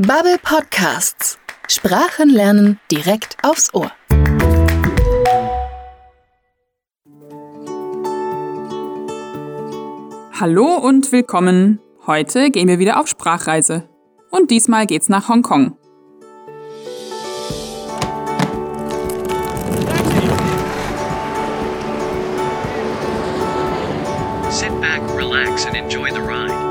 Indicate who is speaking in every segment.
Speaker 1: Bubble Podcasts. Sprachen lernen direkt aufs Ohr.
Speaker 2: Hallo und willkommen. Heute gehen wir wieder auf Sprachreise. Und diesmal geht's nach Hongkong.
Speaker 3: Sit back, relax, and enjoy the ride.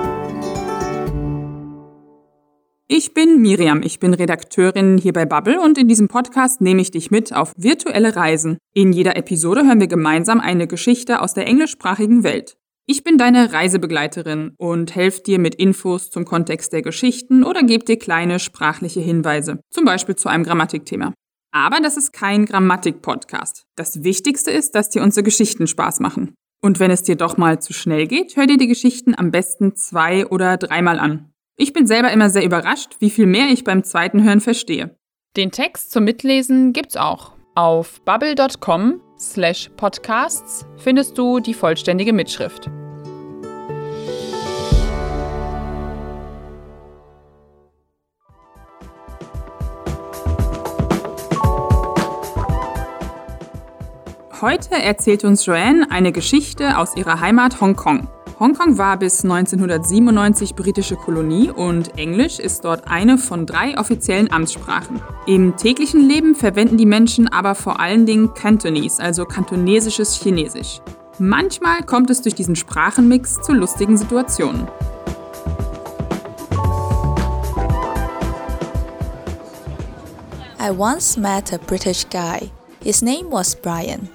Speaker 2: Ich bin Miriam, ich bin Redakteurin hier bei Bubble und in diesem Podcast nehme ich dich mit auf virtuelle Reisen. In jeder Episode hören wir gemeinsam eine Geschichte aus der englischsprachigen Welt. Ich bin deine Reisebegleiterin und helfe dir mit Infos zum Kontext der Geschichten oder gebe dir kleine sprachliche Hinweise, zum Beispiel zu einem Grammatikthema. Aber das ist kein Grammatik-Podcast. Das Wichtigste ist, dass dir unsere Geschichten Spaß machen. Und wenn es dir doch mal zu schnell geht, hör dir die Geschichten am besten zwei oder dreimal an. Ich bin selber immer sehr überrascht, wie viel mehr ich beim zweiten Hören verstehe.
Speaker 4: Den Text zum Mitlesen gibt's auch. Auf bubble.com slash podcasts findest du die vollständige Mitschrift.
Speaker 2: Heute erzählt uns Joanne eine Geschichte aus ihrer Heimat Hongkong. Hongkong war bis 1997 britische Kolonie und Englisch ist dort eine von drei offiziellen Amtssprachen. Im täglichen Leben verwenden die Menschen aber vor allen Dingen Cantonese, also kantonesisches Chinesisch. Manchmal kommt es durch diesen Sprachenmix zu lustigen Situationen.
Speaker 5: I once met a British guy. His name was Brian.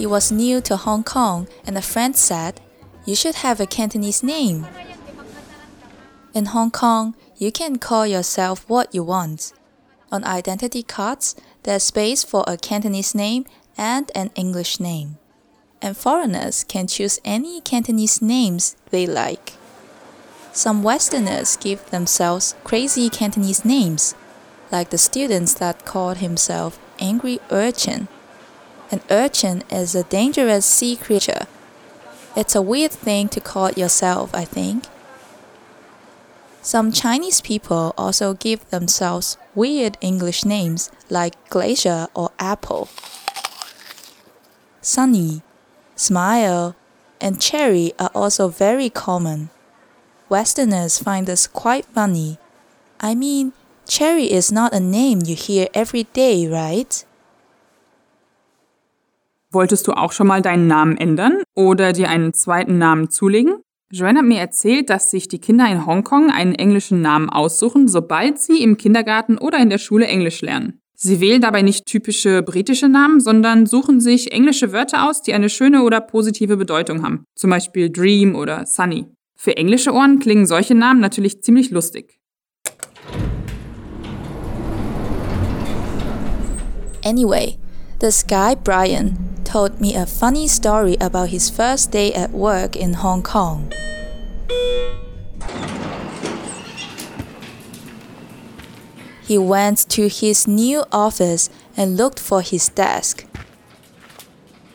Speaker 5: He was new to Hong Kong, and a friend said, You should have a Cantonese name. In Hong Kong, you can call yourself what you want. On identity cards, there's space for a Cantonese name and an English name. And foreigners can choose any Cantonese names they like. Some Westerners give themselves crazy Cantonese names, like the students that called himself Angry Urchin. An urchin is a dangerous sea creature. It's a weird thing to call it yourself, I think. Some Chinese people also give themselves weird English names like glacier or apple. Sunny, smile, and cherry are also very common. Westerners find this quite funny. I mean, cherry is not a name you hear every day, right?
Speaker 2: Wolltest du auch schon mal deinen Namen ändern oder dir einen zweiten Namen zulegen? Joanne hat mir erzählt, dass sich die Kinder in Hongkong einen englischen Namen aussuchen, sobald sie im Kindergarten oder in der Schule Englisch lernen. Sie wählen dabei nicht typische britische Namen, sondern suchen sich englische Wörter aus, die eine schöne oder positive Bedeutung haben. Zum Beispiel Dream oder Sunny. Für englische Ohren klingen solche Namen natürlich ziemlich lustig.
Speaker 5: Anyway, this guy Brian told me a funny story about his first day at work in Hong Kong. He went to his new office and looked for his desk.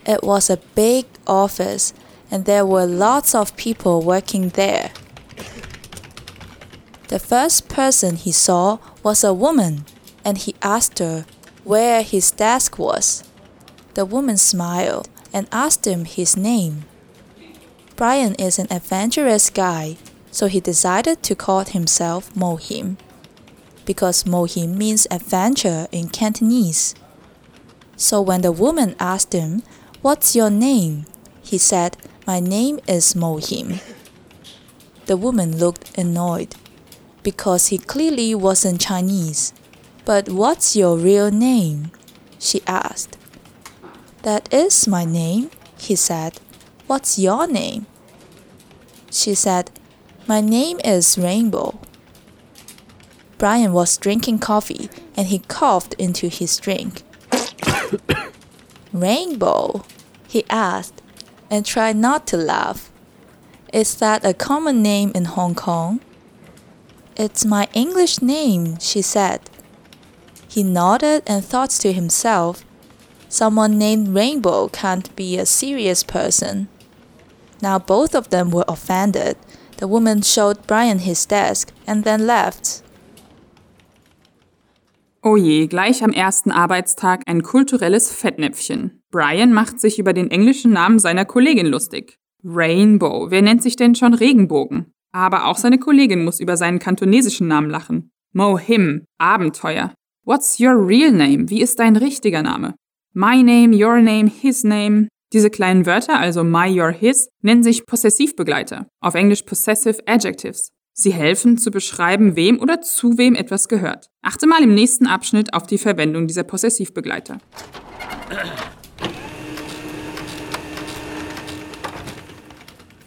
Speaker 5: It was a big office and there were lots of people working there. The first person he saw was a woman and he asked her where his desk was. The woman smiled and asked him his name. Brian is an adventurous guy, so he decided to call himself Mohim, because Mohim means adventure in Cantonese. So when the woman asked him, What's your name? he said, My name is Mohim. The woman looked annoyed, because he clearly wasn't Chinese. But what's your real name? she asked. That is my name, he said. What's your name? She said, My name is Rainbow. Brian was drinking coffee and he coughed into his drink. Rainbow? he asked and tried not to laugh. Is that a common name in Hong Kong? It's my English name, she said. He nodded and thought to himself, Someone named Rainbow can't be a serious person. Now both of them were offended. The woman showed Brian his desk and then left.
Speaker 2: Oh je, gleich am ersten Arbeitstag ein kulturelles Fettnäpfchen. Brian macht sich über den englischen Namen seiner Kollegin lustig. Rainbow, wer nennt sich denn schon Regenbogen? Aber auch seine Kollegin muss über seinen kantonesischen Namen lachen. Mohim, Abenteuer. What's your real name? Wie ist dein richtiger Name? My name, your name, his name. Diese kleinen Wörter, also my, your, his, nennen sich Possessivbegleiter, auf Englisch Possessive Adjectives. Sie helfen zu beschreiben, wem oder zu wem etwas gehört. Achte mal im nächsten Abschnitt auf die Verwendung dieser Possessivbegleiter.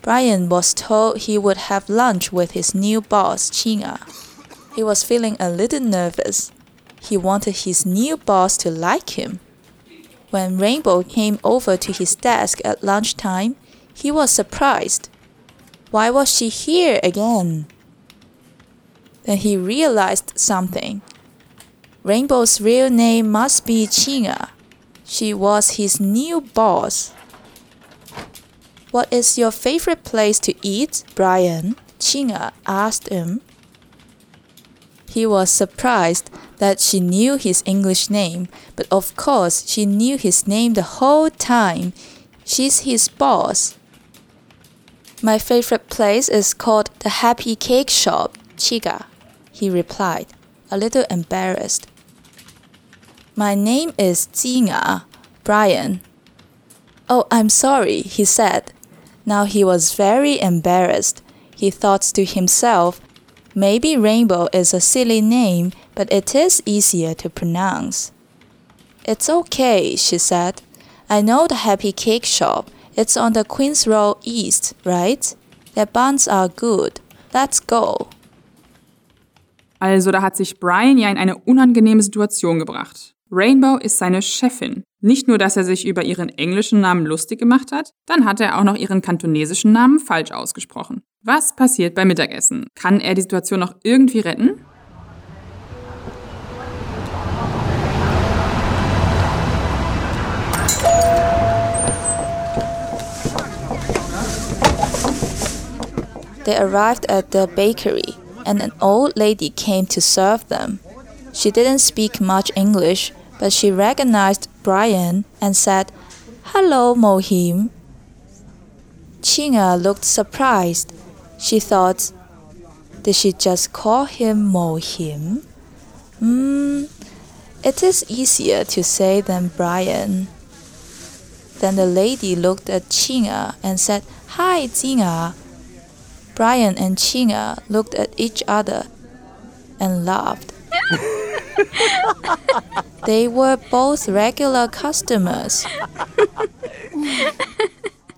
Speaker 5: Brian was told he would have lunch with his new boss, Chinga. He was feeling a little nervous. He wanted his new boss to like him. When Rainbow came over to his desk at lunchtime, he was surprised. Why was she here again? Then he realized something. Rainbow's real name must be Chinga. She was his new boss. What is your favorite place to eat, Brian? Chinga asked him. He was surprised that she knew his English name, but of course she knew his name the whole time. She's his boss. My favorite place is called the Happy Cake Shop, Chiga, he replied, a little embarrassed. My name is Jinga, Brian. Oh, I'm sorry, he said. Now he was very embarrassed. He thought to himself, maybe Rainbow is a silly name, but it is easier to pronounce. It's okay, she said. I know the Happy Cake Shop. It's on the Queen's Road East, right? Their buns are good. Let's go.
Speaker 2: Also, da hat sich Brian ja in eine unangenehme Situation gebracht. Rainbow ist seine Chefin. Nicht nur, dass er sich über ihren englischen Namen lustig gemacht hat, dann hat er auch noch ihren kantonesischen Namen falsch ausgesprochen. Was passiert beim Mittagessen? Kann er die Situation noch irgendwie retten?
Speaker 5: They arrived at the bakery, and an old lady came to serve them. She didn't speak much English, but she recognized Brian and said, Hello, Mohim. Chinga looked surprised. She thought, Did she just call him Mohim? Hmm, it is easier to say than Brian. Then the lady looked at Chinga and said, Hi, Chinga. Brian and Chinga uh, looked at each other and laughed. they were both regular customers.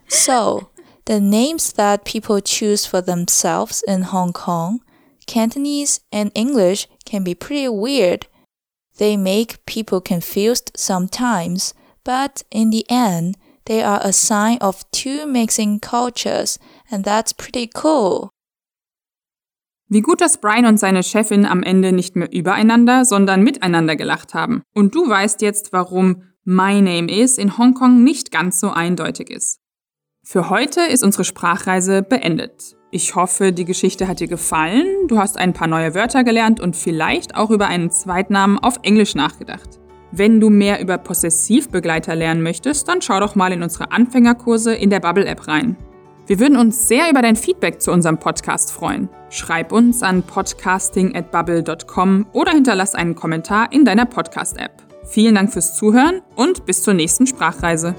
Speaker 5: so, the names that people choose for themselves in Hong Kong, Cantonese and English can be pretty weird. They make people confused sometimes, but in the end, they are a sign of two mixing cultures, and that's pretty cool.
Speaker 2: Wie gut, dass Brian und seine Chefin am Ende nicht mehr übereinander, sondern miteinander gelacht haben. Und du weißt jetzt, warum My Name Is in Hongkong nicht ganz so eindeutig ist. Für heute ist unsere Sprachreise beendet. Ich hoffe, die Geschichte hat dir gefallen, du hast ein paar neue Wörter gelernt und vielleicht auch über einen Zweitnamen auf Englisch nachgedacht. Wenn du mehr über Possessivbegleiter lernen möchtest, dann schau doch mal in unsere Anfängerkurse in der Bubble App rein. Wir würden uns sehr über dein Feedback zu unserem Podcast freuen. Schreib uns an podcasting@bubble.com oder hinterlass einen Kommentar in deiner Podcast App. Vielen Dank fürs Zuhören und bis zur nächsten Sprachreise.